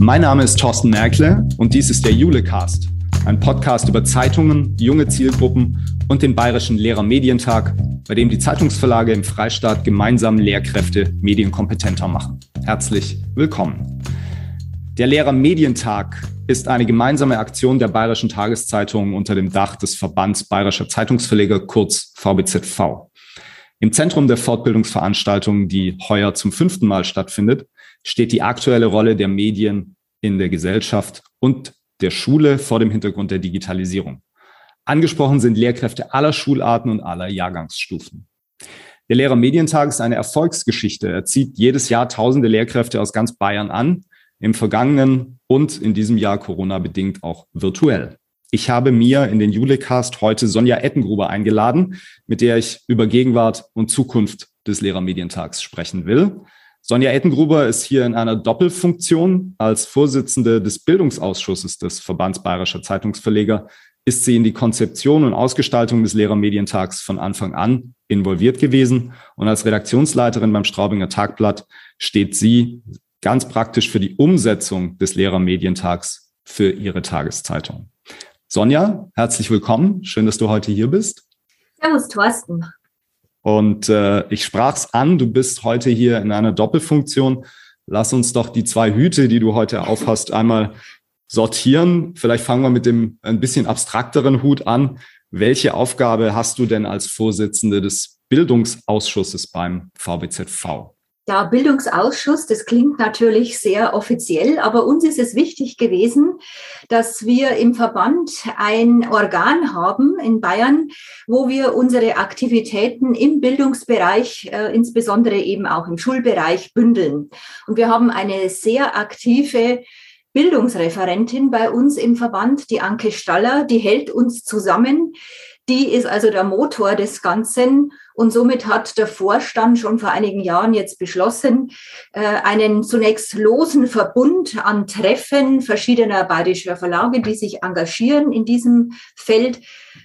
Mein Name ist Thorsten Merkle und dies ist der Julecast, ein Podcast über Zeitungen, junge Zielgruppen und den Bayerischen Lehrermedientag, bei dem die Zeitungsverlage im Freistaat gemeinsam Lehrkräfte medienkompetenter machen. Herzlich willkommen. Der Lehrermedientag ist eine gemeinsame Aktion der Bayerischen Tageszeitungen unter dem Dach des Verbands Bayerischer Zeitungsverleger, kurz VBZV. Im Zentrum der Fortbildungsveranstaltung, die heuer zum fünften Mal stattfindet, steht die aktuelle Rolle der Medien in der Gesellschaft und der Schule vor dem Hintergrund der Digitalisierung. Angesprochen sind Lehrkräfte aller Schularten und aller Jahrgangsstufen. Der Lehrermedientag ist eine Erfolgsgeschichte. Er zieht jedes Jahr tausende Lehrkräfte aus ganz Bayern an, im vergangenen und in diesem Jahr Corona bedingt auch virtuell. Ich habe mir in den Julecast heute Sonja Ettengruber eingeladen, mit der ich über Gegenwart und Zukunft des Lehrermedientags sprechen will. Sonja Ettengruber ist hier in einer Doppelfunktion. Als Vorsitzende des Bildungsausschusses des Verbands Bayerischer Zeitungsverleger ist sie in die Konzeption und Ausgestaltung des Lehrermedientags von Anfang an involviert gewesen. Und als Redaktionsleiterin beim Straubinger Tagblatt steht sie ganz praktisch für die Umsetzung des Lehrermedientags für ihre Tageszeitung. Sonja, herzlich willkommen. Schön, dass du heute hier bist. Servus, Thorsten. Und äh, ich sprach's an, du bist heute hier in einer Doppelfunktion. Lass uns doch die zwei Hüte, die du heute aufhast, einmal sortieren. Vielleicht fangen wir mit dem ein bisschen abstrakteren Hut an. Welche Aufgabe hast du denn als Vorsitzende des Bildungsausschusses beim VBZV? Ja, Bildungsausschuss, das klingt natürlich sehr offiziell, aber uns ist es wichtig gewesen, dass wir im Verband ein Organ haben in Bayern, wo wir unsere Aktivitäten im Bildungsbereich, äh, insbesondere eben auch im Schulbereich, bündeln. Und wir haben eine sehr aktive Bildungsreferentin bei uns im Verband, die Anke Staller, die hält uns zusammen. Die ist also der Motor des Ganzen und somit hat der Vorstand schon vor einigen Jahren jetzt beschlossen, äh, einen zunächst losen Verbund an Treffen verschiedener bayerischer Verlage, die sich engagieren in diesem Feld,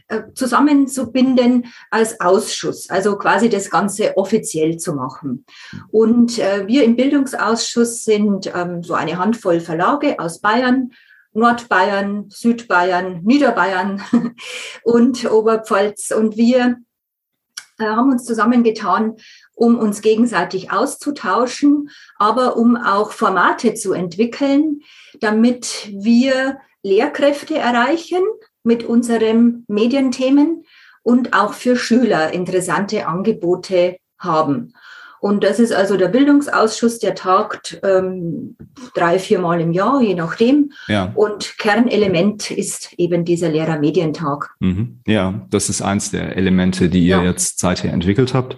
äh, zusammenzubinden als Ausschuss, also quasi das Ganze offiziell zu machen. Und äh, wir im Bildungsausschuss sind ähm, so eine Handvoll Verlage aus Bayern, Nordbayern, Südbayern, Niederbayern und Oberpfalz. Und wir äh, haben uns zusammengetan, um uns gegenseitig auszutauschen, aber um auch Formate zu entwickeln, damit wir Lehrkräfte erreichen mit unseren Medienthemen und auch für Schüler interessante Angebote haben. Und das ist also der Bildungsausschuss, der tagt ähm, drei, viermal im Jahr, je nachdem. Ja. Und Kernelement ist eben dieser Lehrermedientag. Mhm. Ja, das ist eins der Elemente, die ihr ja. jetzt seither entwickelt habt.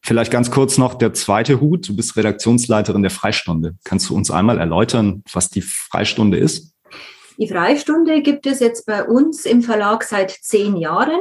Vielleicht ganz kurz noch der zweite Hut. Du bist Redaktionsleiterin der Freistunde. Kannst du uns einmal erläutern, was die Freistunde ist? Die Freistunde gibt es jetzt bei uns im Verlag seit zehn Jahren,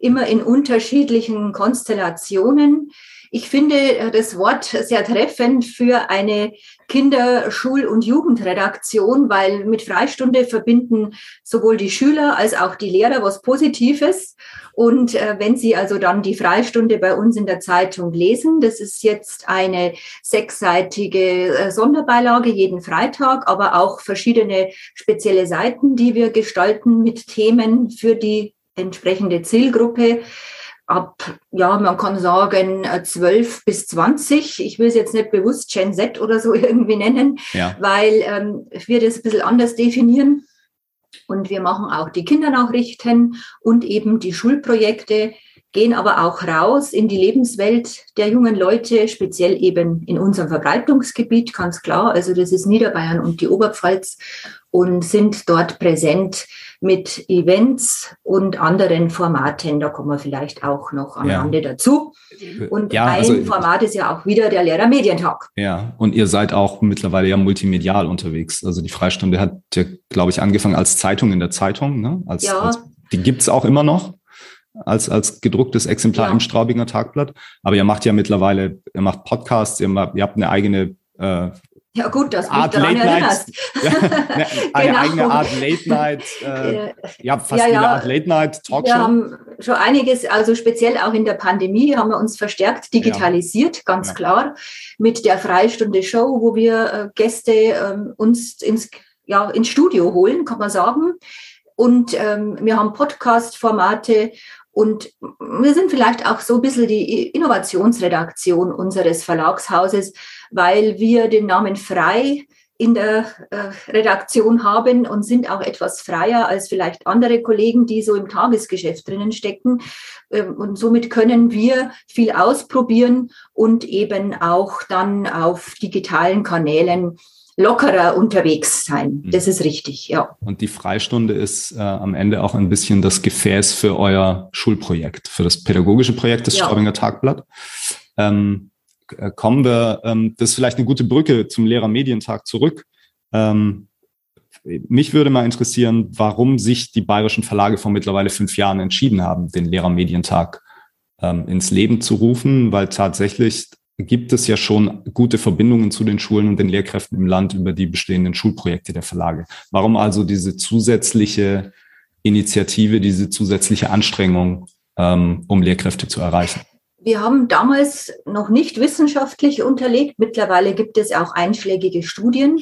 immer in unterschiedlichen Konstellationen. Ich finde äh, das Wort sehr treffend für eine Kinder-, Schul- und Jugendredaktion, weil mit Freistunde verbinden sowohl die Schüler als auch die Lehrer was Positives. Und äh, wenn Sie also dann die Freistunde bei uns in der Zeitung lesen, das ist jetzt eine sechsseitige äh, Sonderbeilage jeden Freitag, aber auch verschiedene spezielle Seiten, die wir gestalten mit Themen für die entsprechende Zielgruppe ab, ja, man kann sagen, 12 äh, bis 20. Ich will es jetzt nicht bewusst Gen Z oder so irgendwie nennen, ja. weil ähm, wir das ein bisschen anders definieren. Und wir machen auch die Kindernachrichten und eben die Schulprojekte, gehen aber auch raus in die Lebenswelt der jungen Leute, speziell eben in unserem Verbreitungsgebiet, ganz klar. Also das ist Niederbayern und die Oberpfalz und sind dort präsent mit Events und anderen Formaten. Da kommen wir vielleicht auch noch am ja. Rande dazu. Und ja, ein also, Format ist ja auch wieder der Lehrermedientag. Ja, und ihr seid auch mittlerweile ja multimedial unterwegs. Also die Freistunde hat ja, glaube ich, angefangen als Zeitung in der Zeitung. Ne? Als, ja. Als, die gibt's auch immer noch als, als gedrucktes Exemplar ja. im Straubinger Tagblatt. Aber ihr macht ja mittlerweile, ihr macht Podcasts, ihr, macht, ihr habt eine eigene äh, Ja, gut, dass du mich daran erinnerst. Ja, eine genau. eigene Art Late Night, äh, ja, fast ja, ja. eine Art Late Night Talkshow. Wir haben schon einiges, also speziell auch in der Pandemie haben wir uns verstärkt digitalisiert, ganz klar, mit der Freistunde Show, wo wir äh, Gäste ähm, uns ins, ja, ins Studio holen, kann man sagen. Und ähm, wir haben Podcast-Formate und wir sind vielleicht auch so ein bisschen die Innovationsredaktion unseres Verlagshauses, weil wir den Namen Frei in der äh, Redaktion haben und sind auch etwas freier als vielleicht andere Kollegen, die so im Tagesgeschäft drinnen stecken. Ähm, und somit können wir viel ausprobieren und eben auch dann auf digitalen Kanälen lockerer unterwegs sein. Mhm. Das ist richtig, ja. Und die Freistunde ist äh, am Ende auch ein bisschen das Gefäß für euer Schulprojekt, für das pädagogische Projekt des ja. Straubinger Tagblatt. Ähm, äh, kommen wir, ähm, das ist vielleicht eine gute Brücke zum Lehrermedientag zurück. Ähm, mich würde mal interessieren, warum sich die bayerischen Verlage vor mittlerweile fünf Jahren entschieden haben, den Lehrermedientag ähm, ins Leben zu rufen, weil tatsächlich gibt es ja schon gute Verbindungen zu den Schulen und den Lehrkräften im Land über die bestehenden Schulprojekte der Verlage. Warum also diese zusätzliche Initiative, diese zusätzliche Anstrengung, ähm, um Lehrkräfte zu erreichen? Wir haben damals noch nicht wissenschaftlich unterlegt. Mittlerweile gibt es auch einschlägige Studien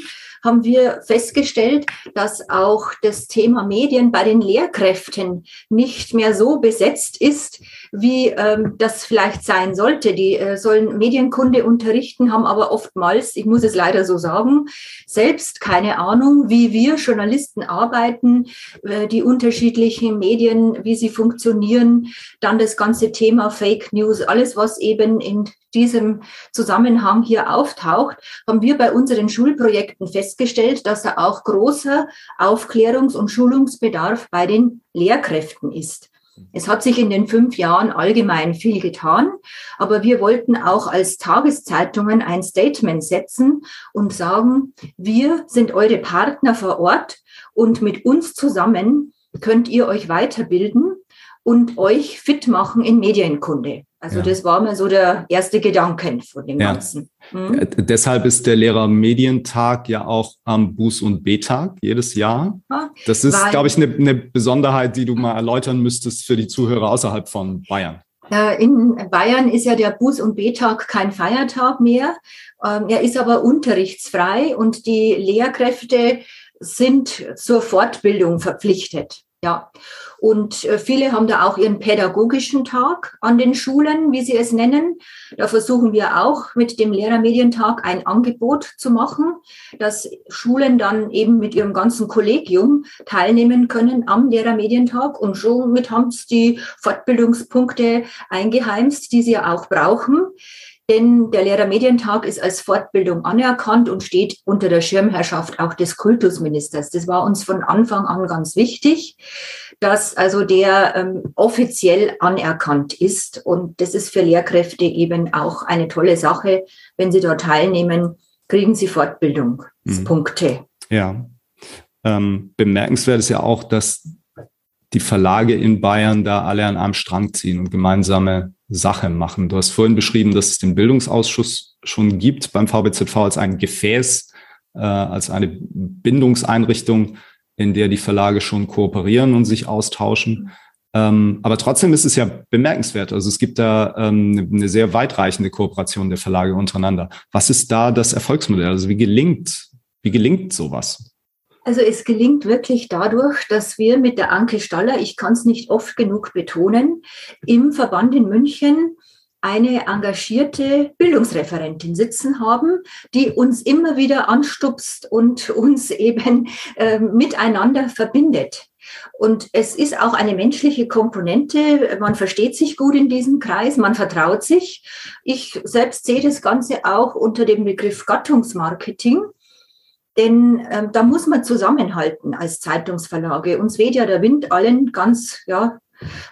haben wir festgestellt, dass auch das Thema Medien bei den Lehrkräften nicht mehr so besetzt ist, wie ähm, das vielleicht sein sollte. Die äh, sollen Medienkunde unterrichten, haben aber oftmals, ich muss es leider so sagen, selbst keine Ahnung, wie wir Journalisten arbeiten, äh, die unterschiedlichen Medien, wie sie funktionieren, dann das ganze Thema Fake News, alles, was eben in diesem Zusammenhang hier auftaucht, haben wir bei unseren Schulprojekten festgestellt, dass da auch großer Aufklärungs- und Schulungsbedarf bei den Lehrkräften ist. Es hat sich in den fünf Jahren allgemein viel getan, aber wir wollten auch als Tageszeitungen ein Statement setzen und sagen, wir sind eure Partner vor Ort und mit uns zusammen könnt ihr euch weiterbilden und euch fit machen in Medienkunde. Also ja. das war mir so der erste Gedanke von dem ja. Ganzen. Mhm. Deshalb ist der Lehrermedientag ja auch am Buß- und B-Tag jedes Jahr. Das ist, glaube ich, eine, eine Besonderheit, die du mal erläutern müsstest für die Zuhörer außerhalb von Bayern. In Bayern ist ja der Buß- und B-Tag kein Feiertag mehr. Ähm, er ist aber unterrichtsfrei und die Lehrkräfte sind zur Fortbildung verpflichtet. Ja. Und äh, viele haben da auch ihren pädagogischen Tag an den Schulen, wie sie es nennen. Da versuchen wir auch mit dem Lehrermedientag ein Angebot zu machen, dass Schulen dann eben mit ihrem ganzen Kollegium teilnehmen können am Lehrermedientag. Und schon mit haben sie die Fortbildungspunkte eingeheimst, die sie ja auch brauchen. Denn der Lehrermedientag ist als Fortbildung anerkannt und steht unter der Schirmherrschaft auch des Kultusministers. Das war uns von Anfang an ganz wichtig, dass also der ähm, offiziell anerkannt ist. Und das ist für Lehrkräfte eben auch eine tolle Sache. Wenn sie dort teilnehmen, kriegen sie Fortbildungspunkte. Mhm. Ja. Ähm, bemerkenswert ist ja auch, dass die Verlage in Bayern da alle an einem Strang ziehen und gemeinsame Sache machen. Du hast vorhin beschrieben, dass es den Bildungsausschuss schon gibt beim VBZV als ein Gefäß, äh, als eine Bindungseinrichtung, in der die Verlage schon kooperieren und sich austauschen. Ähm, aber trotzdem ist es ja bemerkenswert. Also es gibt da ähm, eine sehr weitreichende Kooperation der Verlage untereinander. Was ist da das Erfolgsmodell? Also wie gelingt, wie gelingt sowas? Also es gelingt wirklich dadurch, dass wir mit der Anke Staller, ich kann es nicht oft genug betonen, im Verband in München eine engagierte Bildungsreferentin sitzen haben, die uns immer wieder anstupst und uns eben äh, miteinander verbindet. Und es ist auch eine menschliche Komponente. Man versteht sich gut in diesem Kreis, man vertraut sich. Ich selbst sehe das Ganze auch unter dem Begriff Gattungsmarketing. Denn ähm, da muss man zusammenhalten als Zeitungsverlage. Uns weht ja der Wind allen ganz ja,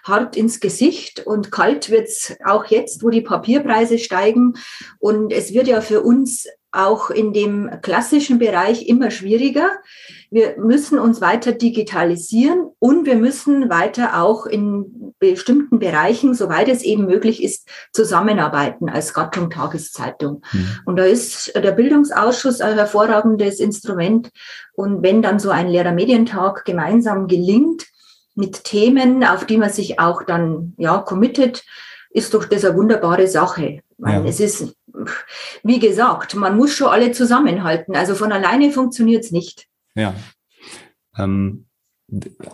hart ins Gesicht und kalt wird's auch jetzt, wo die Papierpreise steigen. Und es wird ja für uns auch in dem klassischen Bereich immer schwieriger. Wir müssen uns weiter digitalisieren und wir müssen weiter auch in bestimmten Bereichen, soweit es eben möglich ist, zusammenarbeiten als Gattung Tageszeitung. Mhm. Und da ist der Bildungsausschuss ein hervorragendes Instrument. Und wenn dann so ein Lehrermedientag gemeinsam gelingt, mit Themen, auf die man sich auch dann ja committet, ist doch das eine wunderbare Sache. Ja. Es ist, wie gesagt, man muss schon alle zusammenhalten. Also von alleine funktioniert es nicht. Ja. Ähm,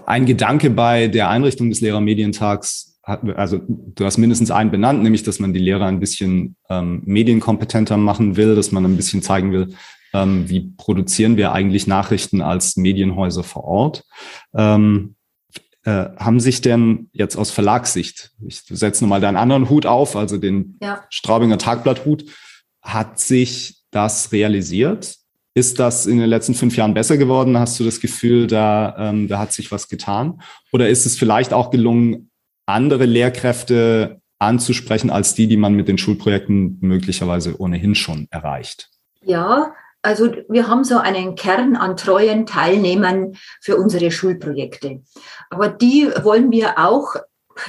ein Gedanke bei der Einrichtung des Lehrermedientags also du hast mindestens einen benannt, nämlich, dass man die Lehrer ein bisschen ähm, medienkompetenter machen will, dass man ein bisschen zeigen will, ähm, wie produzieren wir eigentlich Nachrichten als Medienhäuser vor Ort. Ähm, äh, haben sich denn jetzt aus Verlagssicht, ich setze nochmal deinen anderen Hut auf, also den ja. Straubinger Tagblatthut, hat sich das realisiert? Ist das in den letzten fünf Jahren besser geworden? Hast du das Gefühl, da, ähm, da hat sich was getan? Oder ist es vielleicht auch gelungen, andere Lehrkräfte anzusprechen als die, die man mit den Schulprojekten möglicherweise ohnehin schon erreicht? Ja, also wir haben so einen Kern an treuen Teilnehmern für unsere Schulprojekte. Aber die wollen wir auch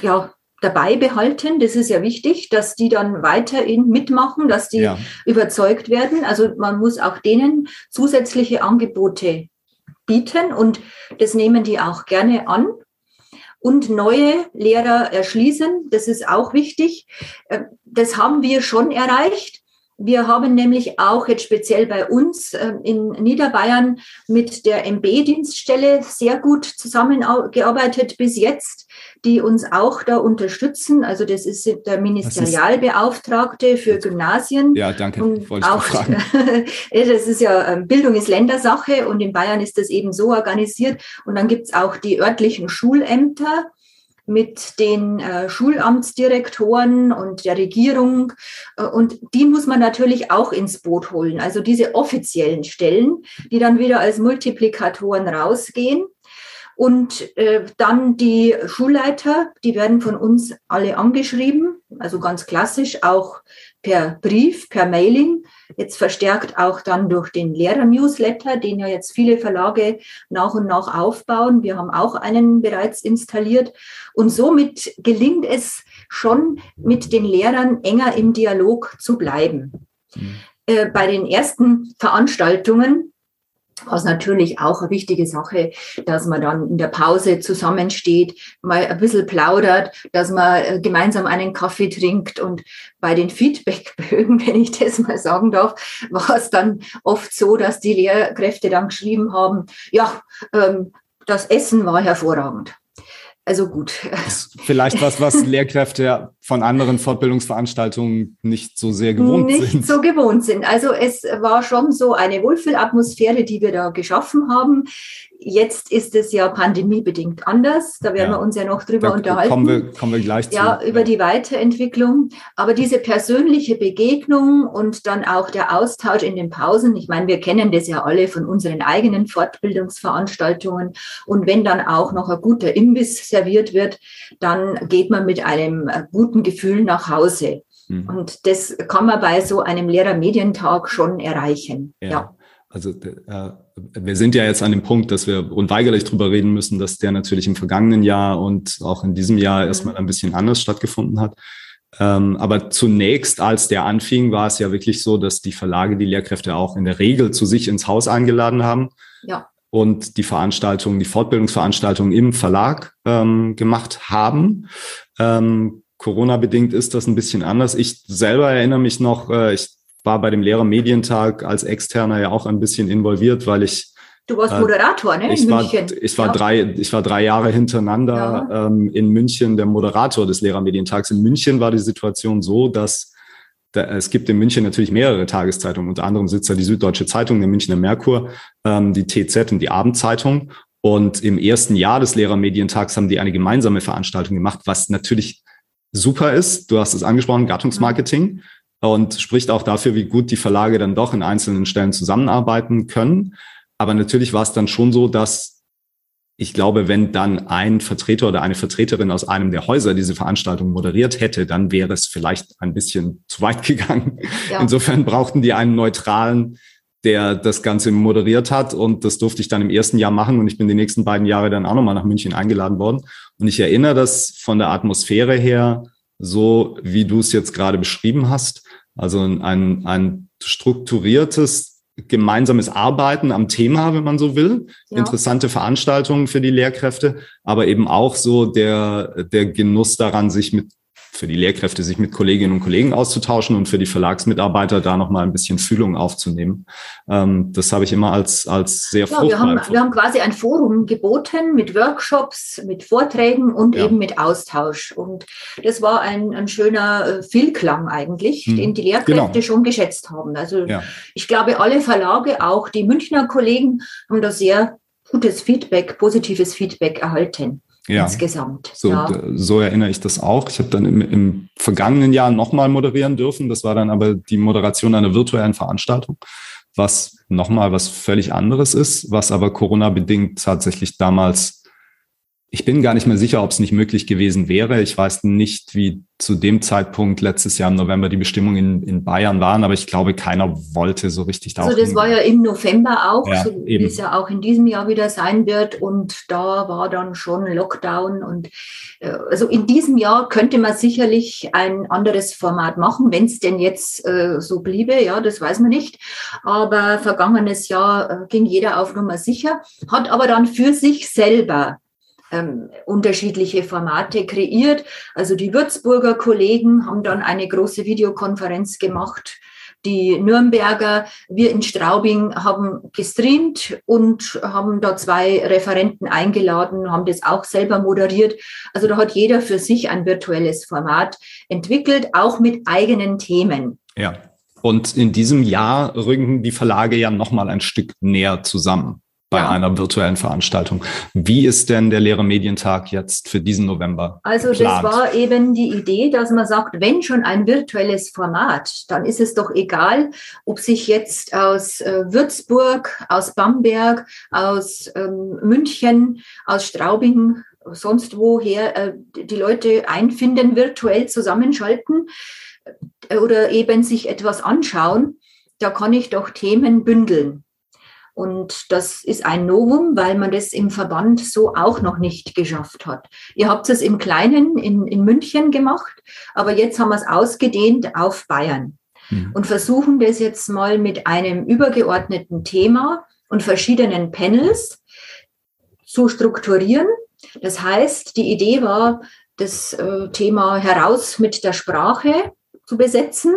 ja, dabei behalten. Das ist ja wichtig, dass die dann weiterhin mitmachen, dass die ja. überzeugt werden. Also man muss auch denen zusätzliche Angebote bieten und das nehmen die auch gerne an. Und neue Lehrer erschließen, das ist auch wichtig. Äh, das haben wir schon erreicht. Wir haben nämlich auch jetzt speziell bei uns ähm, in Niederbayern mit der MB-Dienststelle sehr gut zusammengearbeitet bis jetzt, die uns auch da unterstützen. Also das ist der Ministerialbeauftragte für Gymnasien. Ja, danke. Und Wollte auch, das ist ja, ähm, Bildung ist Ländersache und in Bayern ist das eben so organisiert. Und dann gibt's auch die örtlichen Schulämter mit den äh, Schulamtsdirektoren und der Regierung. Äh, und die muss man natürlich auch ins Boot holen. Also diese offiziellen Stellen, die dann wieder als Multiplikatoren rausgehen. Und äh, dann die Schulleiter, die werden von uns alle angeschrieben, also ganz klassisch auch per Brief, per Mailing, jetzt verstärkt auch dann durch den Lehrer-Newsletter, den ja jetzt viele Verlage nach und nach aufbauen. Wir haben auch einen bereits installiert. Und somit gelingt es schon, mit den Lehrern enger im Dialog zu bleiben. Mhm. Äh, bei den ersten Veranstaltungen was natürlich auch eine wichtige Sache, dass man dann in der Pause zusammensteht, mal ein bisschen plaudert, dass man äh, gemeinsam einen Kaffee trinkt und bei den Feedbackbögen, wenn ich das mal sagen darf, war es dann oft so, dass die Lehrkräfte dann geschrieben haben, ja, ähm, das Essen war hervorragend. Also gut. Vielleicht was, was Lehrkräfte von anderen Fortbildungsveranstaltungen nicht so sehr gewohnt nicht sind. Nicht so gewohnt sind. Also es war schon so eine Wohlfühlatmosphäre, die wir da geschaffen haben. Jetzt ist es ja pandemiebedingt anders. Da werden ja. wir uns ja noch drüber da unterhalten. Kommen wir, kommen wir gleich zu. Ja, über die Weiterentwicklung. Aber diese persönliche Begegnung und dann auch der Austausch in den Pausen. Ich meine, wir kennen das ja alle von unseren eigenen Fortbildungsveranstaltungen. Und wenn dann auch noch ein guter Imbiss serviert wird, dann geht man mit einem guten Gefühl nach Hause. Mhm. Und das kann man bei so einem Lehrermedientag schon erreichen. ja. ja. Also äh, wir sind ja jetzt an dem Punkt, dass wir unweigerlich drüber reden müssen, dass der natürlich im vergangenen Jahr und auch in diesem Jahr mhm. erstmal ein bisschen anders stattgefunden hat. Ähm, aber zunächst, als der anfing, war es ja wirklich so, dass die Verlage die Lehrkräfte auch in der Regel zu sich ins Haus eingeladen haben. Ja. Und die Veranstaltungen, die Fortbildungsveranstaltungen im Verlag ähm, gemacht haben. Ähm, Corona-bedingt ist das ein bisschen anders. Ich selber erinnere mich noch, äh, ich war bei dem Lehrermedientag als Externer ja auch ein bisschen involviert, weil ich Du warst äh, Moderator, ne? Ich war, ich war ja. drei, ich war drei Jahre hintereinander ja. ähm, in München der Moderator des Lehrermedientags. In München war die Situation so, dass da, es gibt in München natürlich mehrere Tageszeitungen. Unter anderem sitzt da die Süddeutsche Zeitung, der Münchner Merkur, ähm, die TZ und die Abendzeitung. Und im ersten Jahr des Lehrermedientags haben die eine gemeinsame Veranstaltung gemacht, was natürlich super ist. Du hast es angesprochen, Gattungsmarketing und spricht auch dafür, wie gut die Verlage dann doch in einzelnen Stellen zusammenarbeiten können. Aber natürlich war es dann schon so, dass ich glaube, wenn dann ein Vertreter oder eine Vertreterin aus einem der Häuser diese Veranstaltung moderiert hätte, dann wäre es vielleicht ein bisschen zu weit gegangen. Ja. Insofern brauchten die einen neutralen, der das Ganze moderiert hat. Und das durfte ich dann im ersten Jahr machen. Und ich bin die nächsten beiden Jahre dann auch nochmal nach München eingeladen worden. Und ich erinnere das von der Atmosphäre her, so wie du es jetzt gerade beschrieben hast. Also ein, ein strukturiertes gemeinsames Arbeiten am Thema, wenn man so will. Ja. Interessante Veranstaltungen für die Lehrkräfte, aber eben auch so der, der Genuss daran, sich mit für die Lehrkräfte, sich mit Kolleginnen und Kollegen auszutauschen und für die Verlagsmitarbeiter da nochmal ein bisschen Fühlung aufzunehmen. Ähm, das habe ich immer als, als sehr ja, wir haben, wir haben quasi ein Forum geboten mit Workshops, mit Vorträgen und ja. eben mit Austausch. Und das war ein, ein schöner äh, Vielklang eigentlich, hm. den die Lehrkräfte genau. schon geschätzt haben. Also ja. ich glaube, alle Verlage, auch die Münchner Kollegen, haben da sehr gutes Feedback, positives Feedback erhalten ja. insgesamt. So, ja. so erinnere ich das auch. Ich habe dann im, im vergangenen Jahr nochmal moderieren dürfen. Das war dann aber die Moderation einer virtuellen Veranstaltung, was nochmal was völlig anderes ist, was aber Corona-bedingt tatsächlich damals ich bin gar nicht mehr sicher, ob es nicht möglich gewesen wäre. Ich weiß nicht, wie zu dem Zeitpunkt letztes Jahr im November die Bestimmungen in, in Bayern waren, aber ich glaube, keiner wollte so richtig da. Also das war ja im November auch, ja, so wie es ja auch in diesem Jahr wieder sein wird. Und da war dann schon Lockdown. Und äh, also in diesem Jahr könnte man sicherlich ein anderes Format machen, wenn es denn jetzt äh, so bliebe. Ja, das weiß man nicht. Aber vergangenes Jahr äh, ging jeder auf Nummer sicher, hat aber dann für sich selber ähm, unterschiedliche Formate kreiert. Also die Würzburger Kollegen haben dann eine große Videokonferenz gemacht. Die Nürnberger, wir in Straubing haben gestreamt und haben da zwei Referenten eingeladen, haben das auch selber moderiert. Also da hat jeder für sich ein virtuelles Format entwickelt, auch mit eigenen Themen. Ja. Und in diesem Jahr rücken die Verlage ja nochmal ein Stück näher zusammen bei ja. einer virtuellen Veranstaltung. Wie ist denn der Lehrer Medientag jetzt für diesen November? Also geplant? das war eben die Idee, dass man sagt, wenn schon ein virtuelles Format, dann ist es doch egal, ob sich jetzt aus äh, Würzburg, aus Bamberg, aus ähm, München, aus Straubing, sonst woher äh, die Leute einfinden, virtuell zusammenschalten äh, oder eben sich etwas anschauen. Da kann ich doch Themen bündeln. Und das ist ein Novum, weil man das im Verband so auch noch nicht geschafft hat. Ihr habt es im Kleinen in, in München gemacht, aber jetzt haben wir es ausgedehnt auf Bayern mhm. und versuchen das jetzt mal mit einem übergeordneten Thema und verschiedenen Panels zu strukturieren. Das heißt, die Idee war, das äh, Thema heraus mit der Sprache zu besetzen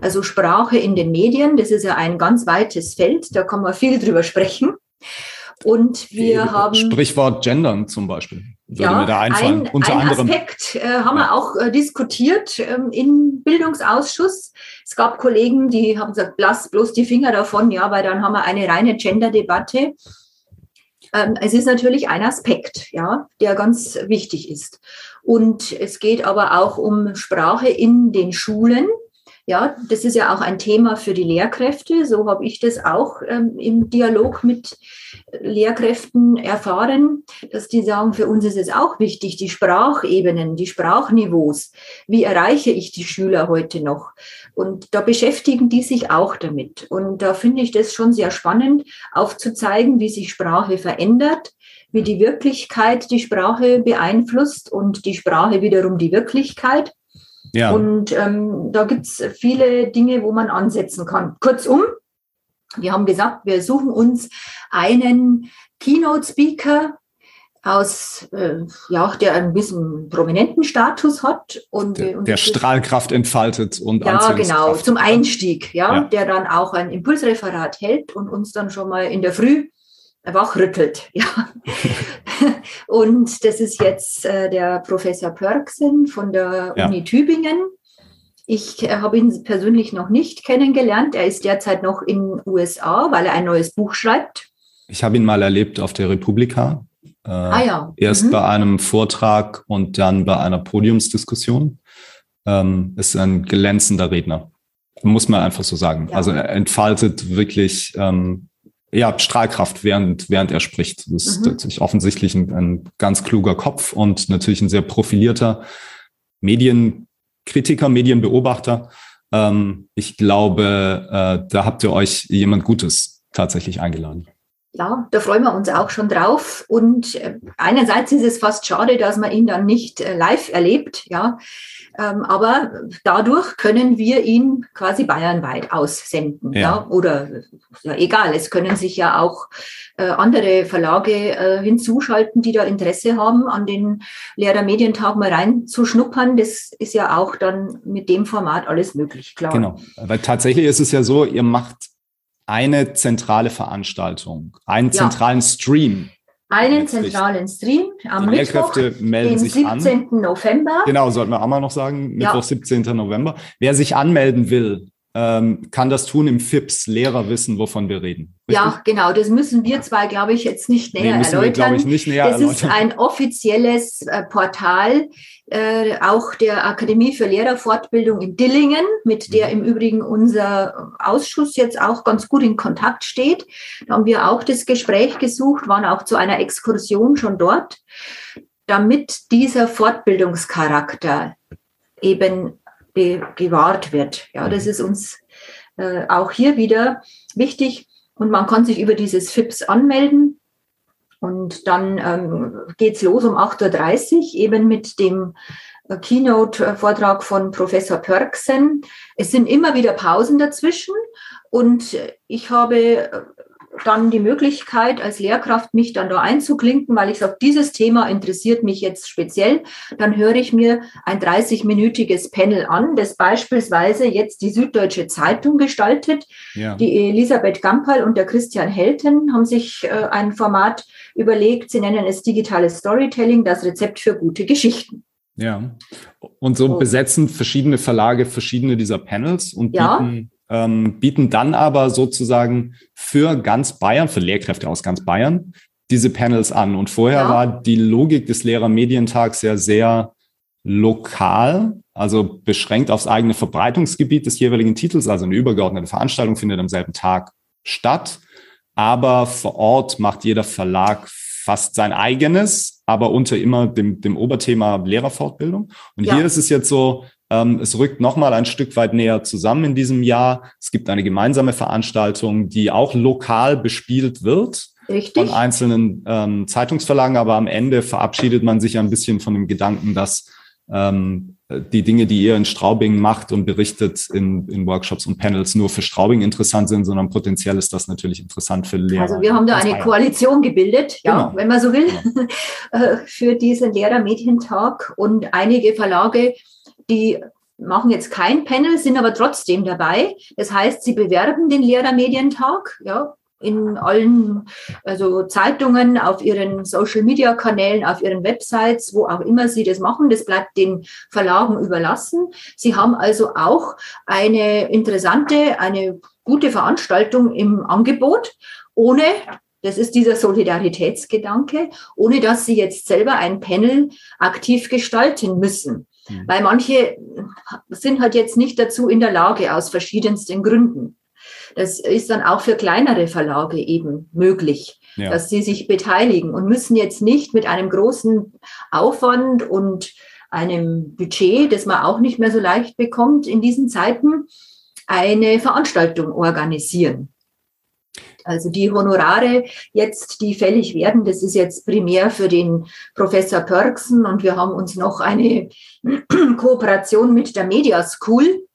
also Sprache in den Medien, das ist ja ein ganz weites Feld, da kann man viel drüber sprechen. Und wir Die, haben. Sprichwort Gendern zum Beispiel. Würde ja, mir da einfallen. Ein, Unter ein anderem. Aspekt äh, haben ja. wir auch äh, diskutiert ähm, im Bildungsausschuss. Es gab Kollegen, die haben gesagt, lass bloß die Finger davon, ja, weil dann haben wir eine reine Gender-Debatte. Ähm, es ist natürlich ein Aspekt, ja, der ganz wichtig ist. Und es geht aber auch um Sprache in den Schulen. Ja, das ist ja auch ein Thema für die Lehrkräfte. So habe ich das auch ähm, im Dialog mit Lehrkräften erfahren, dass die sagen, für uns ist es auch wichtig, die Sprachebenen, die Sprachniveaus. Wie erreiche ich die Schüler heute noch? Und da beschäftigen die sich auch damit. Und da finde ich das schon sehr spannend, aufzuzeigen, wie sich Sprache verändert, wie die Wirklichkeit die Sprache beeinflusst und die Sprache wiederum die Wirklichkeit. Ja. Und ähm, da gibt es viele Dinge, wo man ansetzen kann. Kurzum, wir haben gesagt, wir suchen uns einen Keynote-Speaker aus, äh, ja, der ein bisschen prominenten Status hat und der, der Strahlkraft entfaltet und ja, genau zum Einstieg, ja, ja, der dann auch ein Impulsreferat hält und uns dann schon mal in der Früh wachrüttelt. Ja. Und das ist jetzt äh, der Professor Pörksen von der ja. Uni Tübingen. Ich äh, habe ihn persönlich noch nicht kennengelernt. Er ist derzeit noch in den USA, weil er ein neues Buch schreibt. Ich habe ihn mal erlebt auf der Republika. Äh, ah, ja. Erst mhm. bei einem Vortrag und dann bei einer Podiumsdiskussion. Ähm, ist ein glänzender Redner. Muss man einfach so sagen. Ja. Also er entfaltet wirklich ähm, ja, Strahlkraft, während, während er spricht. Das ist mhm. natürlich offensichtlich ein, ein, ganz kluger Kopf und natürlich ein sehr profilierter Medienkritiker, Medienbeobachter. Ähm, ich glaube, äh, da habt ihr euch jemand Gutes tatsächlich eingeladen. Ja, da freuen wir uns auch schon drauf. Und äh, einerseits ist es fast schade, dass man ihn dann nicht äh, live erlebt, ja. Ähm, aber dadurch können wir ihn quasi bayernweit aussenden. Ja. ja? Oder ja, egal, es können sich ja auch äh, andere Verlage hinzuschalten, die da Interesse haben, an den Lehrermedientag mal reinzuschnuppern. Das ist ja auch dann mit dem Format alles möglich, klar. Genau, weil tatsächlich ist es ja so, ihr macht eine zentrale Veranstaltung, einen ja. zentralen Stream einen zentralen Stream am die Mittwoch, melden den sich 17. An. November. Genau, sollten wir auch mal noch sagen, Mittwoch, ja. 17. November. Wer sich anmelden will, ähm, kann das tun im FIPS. Lehrer wissen, wovon wir reden. Richtig? Ja, genau. Das müssen wir zwei, glaube ich, jetzt nicht näher nee, erläutern. Wir, ich, nicht näher es ist ein offizielles äh, Portal, äh, auch der Akademie für Lehrerfortbildung in Dillingen, mit der mhm. im Übrigen unser Ausschuss jetzt auch ganz gut in Kontakt steht. Da haben wir auch das Gespräch gesucht, waren auch zu einer Exkursion schon dort, damit dieser Fortbildungscharakter eben gewahrt wird. Ja, das mhm. ist uns äh, auch hier wieder wichtig. Und man kann sich über dieses FIPS anmelden. Und dann ähm, geht's los um 8.30 Uhr eben mit dem äh, Keynote-Vortrag von Professor Pörksen. Es sind immer wieder Pausen dazwischen. Und ich habe dann die Möglichkeit, als Lehrkraft mich dann da einzuklinken, weil ich sage, dieses Thema interessiert mich jetzt speziell. Dann höre ich mir ein 30-minütiges Panel an, das beispielsweise jetzt die Süddeutsche Zeitung gestaltet. Ja. Die Elisabeth Gampal und der Christian Helten haben sich äh, ein Format überlegt. Sie nennen es digitales Storytelling, das Rezept für gute Geschichten. Ja. Und so besetzen verschiedene Verlage verschiedene dieser Panels und ja. bieten ähm, bieten dann aber sozusagen für ganz Bayern, für Lehrkräfte aus ganz Bayern, diese Panels an. Und vorher ja. war die Logik des Lehrermedientags ja sehr lokal, also beschränkt aufs eigene Verbreitungsgebiet des jeweiligen Titels, also eine übergeordnete Veranstaltung findet am selben Tag statt. Aber vor Ort macht jeder Verlag fast sein eigenes, aber unter immer dem, dem Oberthema Lehrerfortbildung. Und ja. hier ist es jetzt so, es rückt nochmal ein Stück weit näher zusammen in diesem Jahr. Es gibt eine gemeinsame Veranstaltung, die auch lokal bespielt wird. Richtig. Von einzelnen ähm, Zeitungsverlagen, aber am Ende verabschiedet man sich ein bisschen von dem Gedanken, dass ähm, die Dinge, die ihr in Straubing macht und berichtet in, in Workshops und Panels nur für Straubing interessant sind, sondern potenziell ist das natürlich interessant für Lehrer. Also wir haben da eine Koalition gebildet, ja, genau. wenn man so will, genau. für diesen Lehrermedientag und einige Verlage die machen jetzt kein Panel, sind aber trotzdem dabei. Das heißt, sie bewerben den Lehrermedientag, ja, in allen also Zeitungen, auf ihren Social-Media-Kanälen, auf ihren Websites, wo auch immer sie das machen. Das bleibt den Verlagen überlassen. Sie haben also auch eine interessante, eine gute Veranstaltung im Angebot, ohne, das ist dieser Solidaritätsgedanke, ohne dass sie jetzt selber ein Panel aktiv gestalten müssen. Mhm. Weil manche sind halt jetzt nicht dazu in der Lage aus verschiedensten Gründen. Das ist dann auch für kleinere Verlage eben möglich, ja. dass sie sich beteiligen und müssen jetzt nicht mit einem großen Aufwand und einem Budget, das man auch nicht mehr so leicht bekommt in diesen Zeiten, eine Veranstaltung organisieren. Also die Honorare jetzt, die fällig werden, das ist jetzt primär für den Professor Pörksen und wir haben uns noch eine Kooperation mit der Media School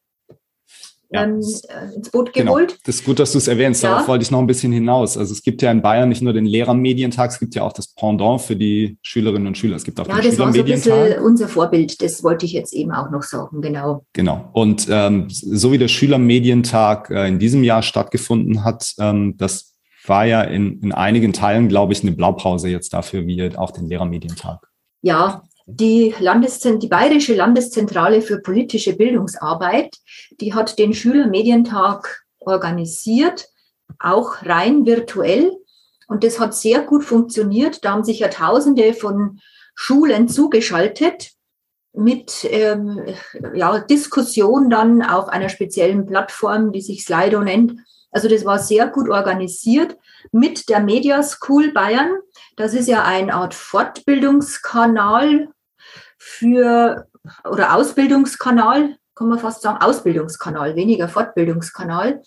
ja. ähm, äh, ins Boot genau. geholt. Genau. Das ist gut, dass du es erwähnst. Ja. Darauf wollte ich noch ein bisschen hinaus. Also es gibt ja in Bayern nicht nur den Lehrermedientag, es gibt ja auch das Pendant für die Schülerinnen und Schüler. Es gibt auch ja, den das war so ein bisschen unser Vorbild. Das wollte ich jetzt eben auch noch sagen. Genau. Genau. Und ähm, so wie der Schülermedientag äh, in diesem Jahr stattgefunden hat, ähm, das war ja in, in einigen Teilen, glaube ich, eine Blaupause jetzt dafür, wie auch den Lehrermedientag. Ja, die, Landeszent die Bayerische Landeszentrale für politische Bildungsarbeit, die hat den Schülermedientag organisiert, auch rein virtuell. Und das hat sehr gut funktioniert. Da haben sich ja Tausende von Schulen zugeschaltet mit ähm, ja, Diskussion dann auf einer speziellen Plattform, die sich Slido nennt, Also das war sehr gut organisiert mit der Media School Bayern. Das ist ja eine Art Fortbildungskanal für oder Ausbildungskanal, kann man fast sagen, Ausbildungskanal, weniger Fortbildungskanal,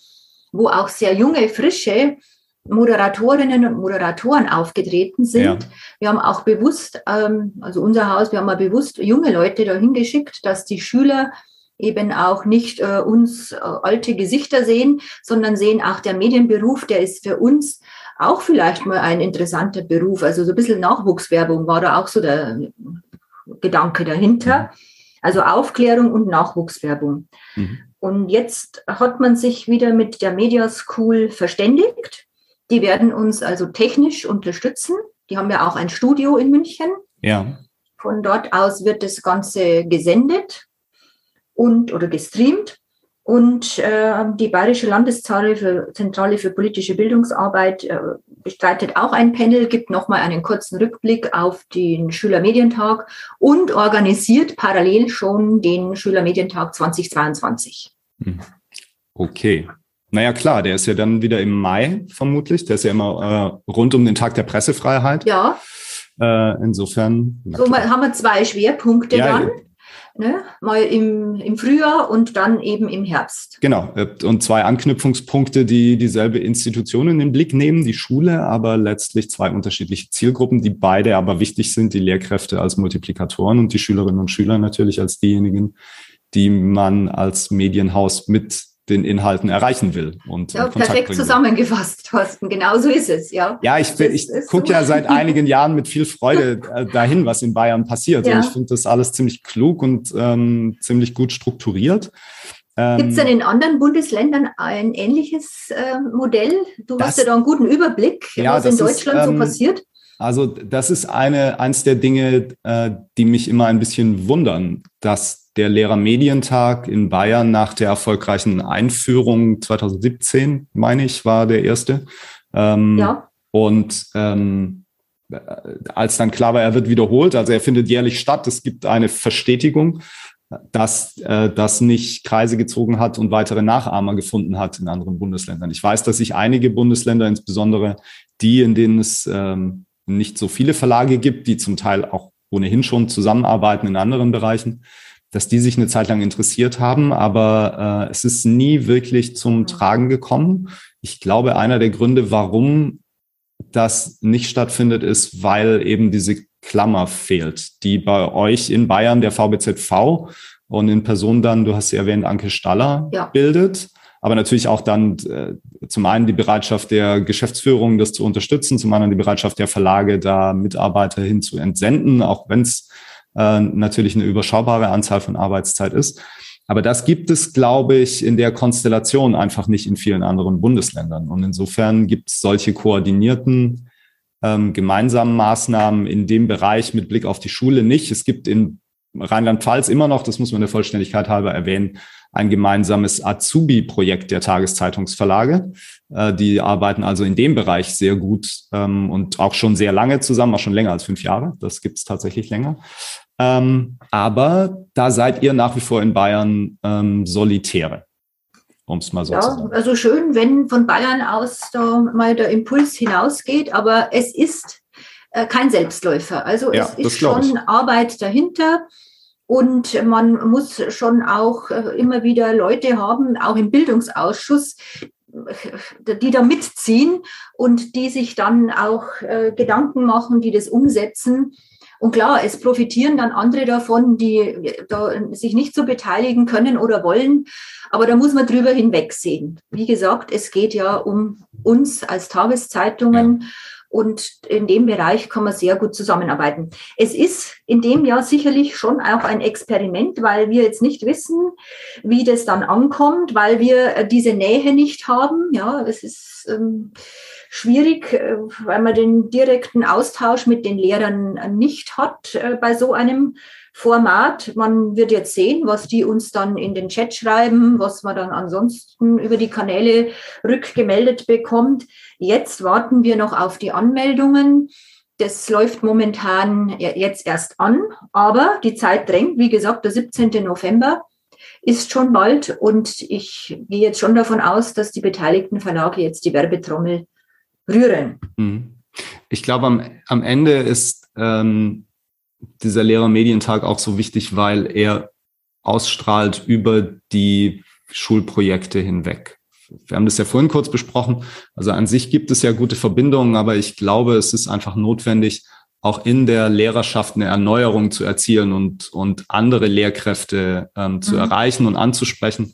wo auch sehr junge, frische Moderatorinnen und Moderatoren aufgetreten sind. Ja. Wir haben auch bewusst, ähm, also unser Haus, wir haben mal bewusst junge Leute dahin geschickt, dass die Schüler eben auch nicht äh, uns äh, alte Gesichter sehen, sondern sehen auch der Medienberuf, der ist für uns auch vielleicht mal ein interessanter Beruf. Also so ein bisschen Nachwuchswerbung war da auch so der Gedanke dahinter. Also Aufklärung und Nachwuchswerbung. Mhm. Und jetzt hat man sich wieder mit der Media School verständigt. Die werden uns also technisch unterstützen. Die haben ja auch ein Studio in München. Ja. Von dort aus wird das Ganze gesendet und oder gestreamt. Und äh, die Bayerische Landeszentrale für, Zentrale für politische Bildungsarbeit äh, bestreitet auch ein Panel, gibt nochmal einen kurzen Rückblick auf den Schülermedientag und organisiert parallel schon den Schülermedientag 2022. Hm. Okay. Naja, klar, der ist ja dann wieder im Mai vermutlich. Der ist ja immer äh, rund um den Tag der Pressefreiheit. Ja. Äh, insofern. So haben wir zwei Schwerpunkte ja, dann ne? mal im, im Frühjahr und dann eben im Herbst. Genau, und zwei Anknüpfungspunkte, die dieselbe Institution in den Blick nehmen, die Schule, aber letztlich zwei unterschiedliche Zielgruppen, die beide aber wichtig sind, die Lehrkräfte als Multiplikatoren und die Schülerinnen und Schüler natürlich als diejenigen, die man als Medienhaus mit den Inhalten erreichen will. Und ja, perfekt zusammengefasst, Thorsten. Genau so ist es, ja. Ja, ich, ich gucke ja seit einigen Jahren mit viel Freude äh, dahin, was in Bayern passiert. Ja. Und ich finde das alles ziemlich klug und ähm, ziemlich gut strukturiert. Gibt es denn in anderen Bundesländern ein ähnliches äh, Modell? Du das, hast ja da einen guten Überblick, ja, was in Deutschland ist, ähm, so passiert. Also das ist eine, eins der Dinge, äh, die mich immer ein bisschen wundern, dass der Lehrermedientag in Bayern nach der erfolgreichen Einführung 2017, meine ich, war der erste. Ähm, ja. Und ähm, als dann klar war, er wird wiederholt, also er findet jährlich statt, es gibt eine Verstetigung, dass äh, das nicht Kreise gezogen hat und weitere Nachahmer gefunden hat in anderen Bundesländern. Ich weiß, dass sich einige Bundesländer, insbesondere die, in denen es ähm, nicht so viele Verlage gibt, die zum Teil auch ohnehin schon zusammenarbeiten in anderen Bereichen, dass die sich eine Zeit lang interessiert haben, aber äh, es ist nie wirklich zum Tragen gekommen. Ich glaube, einer der Gründe, warum das nicht stattfindet, ist, weil eben diese Klammer fehlt, die bei euch in Bayern der VBZV und in Person dann, du hast sie erwähnt, Anke Staller ja. bildet. Aber natürlich auch dann äh, zum einen die Bereitschaft der Geschäftsführung, das zu unterstützen, zum anderen die Bereitschaft der Verlage, da Mitarbeiter hin zu entsenden, auch wenn es äh, natürlich eine überschaubare Anzahl von Arbeitszeit ist. Aber das gibt es, glaube ich, in der Konstellation einfach nicht in vielen anderen Bundesländern. Und insofern gibt es solche koordinierten ähm, gemeinsamen Maßnahmen in dem Bereich mit Blick auf die Schule nicht. Es gibt in Rheinland-Pfalz immer noch, das muss man der Vollständigkeit halber erwähnen, ein gemeinsames Azubi-Projekt der Tageszeitungsverlage. Äh, die arbeiten also in dem Bereich sehr gut ähm, und auch schon sehr lange zusammen, auch schon länger als fünf Jahre. Das gibt es tatsächlich länger. Ähm, aber da seid ihr nach wie vor in Bayern ähm, Solitäre, um es mal so ja, zu sagen. Also schön, wenn von Bayern aus da mal der Impuls hinausgeht, aber es ist äh, kein Selbstläufer. Also ja, es ist schon ich. Arbeit dahinter. Und man muss schon auch äh, immer wieder Leute haben, auch im Bildungsausschuss, die da mitziehen und die sich dann auch äh, Gedanken machen, die das umsetzen. Und klar, es profitieren dann andere davon, die da sich nicht so beteiligen können oder wollen. Aber da muss man drüber hinwegsehen. Wie gesagt, es geht ja um uns als Tageszeitungen. Ja. Und in dem Bereich kann man sehr gut zusammenarbeiten. Es ist in dem Jahr sicherlich schon auch ein Experiment, weil wir jetzt nicht wissen, wie das dann ankommt, weil wir diese Nähe nicht haben. Ja, es ist ähm, schwierig, äh, weil man den direkten Austausch mit den Lehrern nicht hat äh, bei so einem Format. Man wird jetzt sehen, was die uns dann in den Chat schreiben, was man dann ansonsten über die Kanäle rückgemeldet bekommt. Jetzt warten wir noch auf die Anmeldungen. Das läuft momentan jetzt erst an, aber die Zeit drängt. Wie gesagt, der 17. November ist schon bald und ich gehe jetzt schon davon aus, dass die beteiligten Verlage jetzt die Werbetrommel rühren. Mhm. Ich glaube, am, am Ende ist ähm, dieser Lehrermedientag auch so wichtig, weil er ausstrahlt über die Schulprojekte hinweg. Wir haben das ja vorhin kurz besprochen. Also an sich gibt es ja gute Verbindungen, aber ich glaube, es ist einfach notwendig, auch in der Lehrerschaft eine Erneuerung zu erzielen und, und andere Lehrkräfte ähm, zu mhm. erreichen und anzusprechen.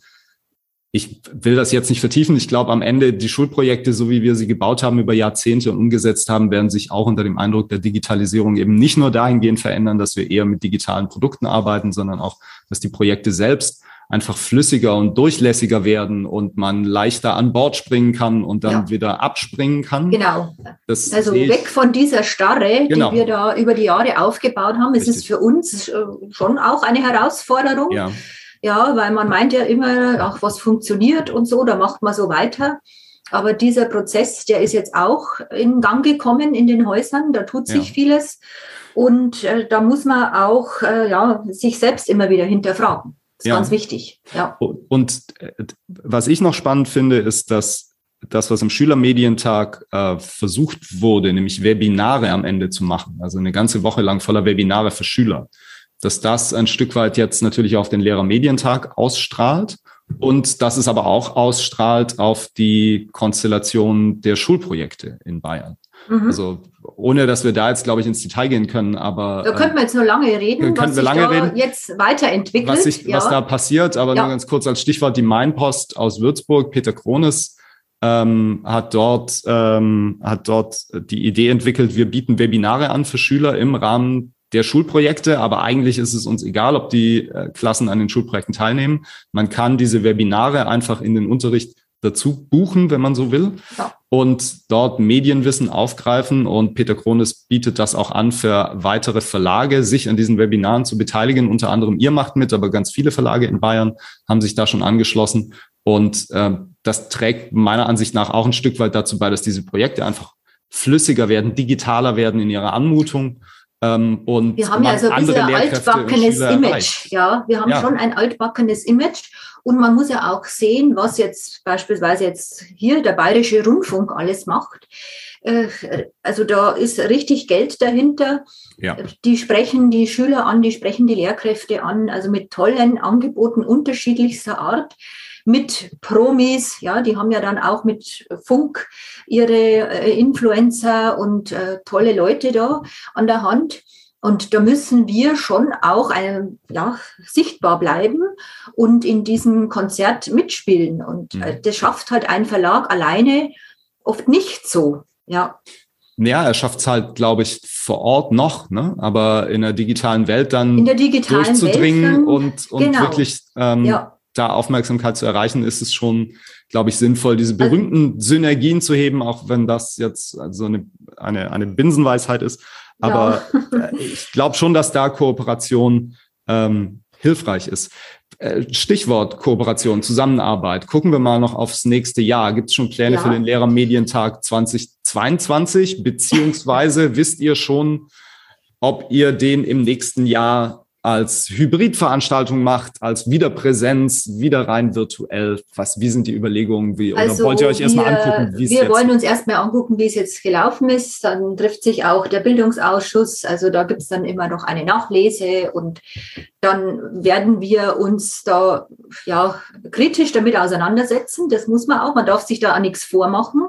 Ich will das jetzt nicht vertiefen. Ich glaube, am Ende die Schulprojekte, so wie wir sie gebaut haben über Jahrzehnte und umgesetzt haben, werden sich auch unter dem Eindruck der Digitalisierung eben nicht nur dahingehend verändern, dass wir eher mit digitalen Produkten arbeiten, sondern auch, dass die Projekte selbst einfach flüssiger und durchlässiger werden und man leichter an Bord springen kann und dann ja. wieder abspringen kann. Genau. Das also weg von dieser Starre, genau. die wir da über die Jahre aufgebaut haben. Es ist für uns äh, schon auch eine Herausforderung. Ja. Ja, weil man meint ja immer, ach, was funktioniert und so, da macht man so weiter. Aber dieser Prozess, der ist jetzt auch in Gang gekommen in den Häusern, da tut sich ja. vieles. Und äh, da muss man auch äh, ja, sich selbst immer wieder hinterfragen. Das ist ja. ganz wichtig. Ja. Und äh, was ich noch spannend finde, ist, dass das, was im Schülermedientag äh, versucht wurde, nämlich Webinare am Ende zu machen, also eine ganze Woche lang voller Webinare für Schüler, dass das ein Stück weit jetzt natürlich auf den Lehrermedientag ausstrahlt und dass es aber auch ausstrahlt auf die Konstellation der Schulprojekte in Bayern. Mhm. Also ohne, dass wir da jetzt, glaube ich, ins Detail gehen können, aber da könnten wir jetzt nur lange reden, was wir lange reden, jetzt weiterentwickelt, was, sich, ja. was da passiert. Aber ja. nur ganz kurz als Stichwort die Mainpost aus Würzburg, Peter Krones ähm, hat dort ähm, hat dort die Idee entwickelt, wir bieten Webinare an für Schüler im Rahmen der Schulprojekte, aber eigentlich ist es uns egal, ob die äh, Klassen an den Schulprojekten teilnehmen. Man kann diese Webinare einfach in den Unterricht dazu buchen, wenn man so will, ja. und dort Medienwissen aufgreifen. Und Peter Krones bietet das auch an für weitere Verlage, sich an diesen Webinaren zu beteiligen. Unter anderem ihr macht mit, aber ganz viele Verlage in Bayern haben sich da schon angeschlossen. Und äh, das trägt meiner Ansicht nach auch ein Stück weit dazu bei, dass diese Projekte einfach flüssiger werden, digitaler werden in ihrer Anmutung. Ähm, und wir haben ja so ein bisschen ein altbackenes Image. Ja, wir haben ja. schon ein altbackenes Image. Und man muss ja auch sehen, was jetzt beispielsweise jetzt hier der Bayerische Rundfunk alles macht. Äh, also da ist richtig Geld dahinter. Ja. Die sprechen die Schüler an, die sprechen die Lehrkräfte an, also mit tollen Angeboten unterschiedlichster Art mit Promis, ja, die haben ja dann auch mit Funk ihre äh, Influencer und äh, tolle Leute da an der Hand. Und da müssen wir schon auch äh, ja, sichtbar bleiben und in diesem Konzert mitspielen. Und äh, mhm. das schafft halt ein Verlag alleine oft nicht so. Ja. Ja, er schafft es halt, glaube ich, vor Ort noch, ne? aber in der digitalen Welt dann digitalen durchzudringen Welt dann, und, und genau. wirklich ähm, ja. Da Aufmerksamkeit zu erreichen, ist es schon, glaube ich, sinnvoll, diese also berühmten Synergien zu heben, auch wenn das jetzt so also eine, eine, eine Binsenweisheit ist. Aber ja. Äh, ich glaube schon, dass da Kooperation ähm, hilfreich ist. Äh, Stichwort Kooperation, Zusammenarbeit. Gucken wir mal noch aufs nächste Jahr. Gibt es schon Pläne ja. für den Lehrermedientag 2022? Beziehungsweise wisst ihr schon, ob ihr den im nächsten Jahr als Hybridveranstaltung macht, als Wiederpräsenz, wieder rein virtuell? Was, wie sind die Überlegungen? Wie, also oder wollt ihr euch erstmal angucken, wie es Wir wollen uns erstmal angucken, wie es jetzt gelaufen ist. Dann trifft sich auch der Bildungsausschuss. Also da gibt es dann immer noch eine Nachlese und dann werden wir uns da ja kritisch damit auseinandersetzen. Das muss man auch. Man darf sich da auch nichts vormachen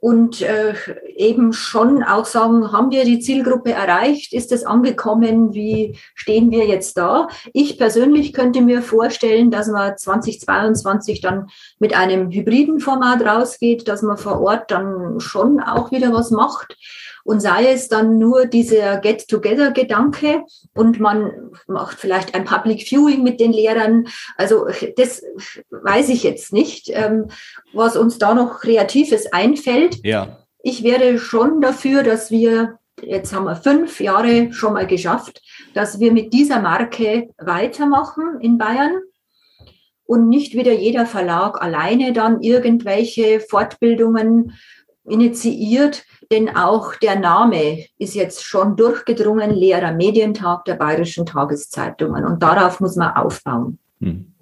und äh, eben schon auch sagen, haben wir die Zielgruppe erreicht? Ist es angekommen? Wie stehen wir jetzt da? Ich persönlich könnte mir vorstellen, dass man 2022 dann mit einem hybriden Format rausgeht, dass man vor Ort dann schon auch wieder was macht. Und sei es dann nur dieser Get-Together-Gedanke und man macht vielleicht ein Public Viewing mit den Lehrern. Also das weiß ich jetzt nicht, ähm, was uns da noch Kreatives einfällt. Ja. Ich wäre schon dafür, dass wir, jetzt haben wir fünf Jahre schon mal geschafft, dass wir mit dieser Marke weitermachen in Bayern und nicht wieder jeder Verlag alleine dann irgendwelche Fortbildungen initiiert, denn auch der Name ist jetzt schon durchgedrungen, Lehrer Medientag der Bayerischen Tageszeitungen und darauf muss man aufbauen. Hm.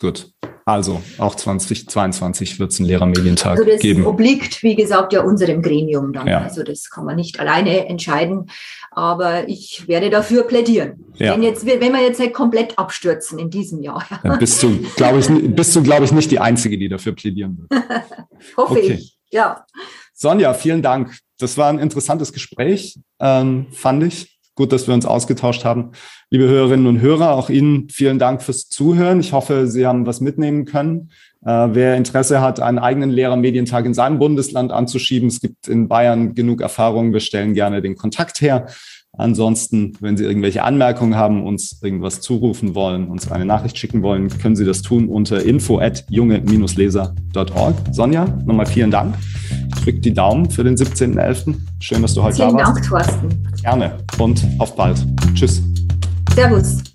Gut. Also auch 2022 wird es einen Lehrermedientag also das geben. obliegt, wie gesagt, ja unserem Gremium dann. Ja. Also das kann man nicht alleine entscheiden. Aber ich werde dafür plädieren. Ja. Wenn, jetzt, wenn wir jetzt nicht komplett abstürzen in diesem Jahr, Dann bist du, glaube ich, bist du, glaube ich, nicht die Einzige, die dafür plädieren wird. hoffe Okay. ich. Ja. Sonja, vielen Dank. Das war ein interessantes Gespräch, ähm, fand ich. Gut, dass wir uns ausgetauscht haben. Liebe Hörerinnen und Hörer, auch Ihnen vielen Dank fürs Zuhören. Ich hoffe, Sie haben was mitnehmen können. Äh, wer Interesse hat, einen eigenen Lehrermedientag in seinem Bundesland anzuschieben, es gibt in Bayern genug Erfahrung. Wir stellen gerne den Kontakt her. Ansonsten, wenn Sie irgendwelche Anmerkungen haben, uns irgendwas zurufen wollen, uns eine Nachricht schicken wollen, können Sie das tun unter info at junge-leser.org. Sonja, nochmal vielen Dank. Ich drücke die Daumen für den 17.11. Schön, dass du heute Vielen da warst. Dank, Thorsten. Gerne und auf bald. Tschüss. Servus.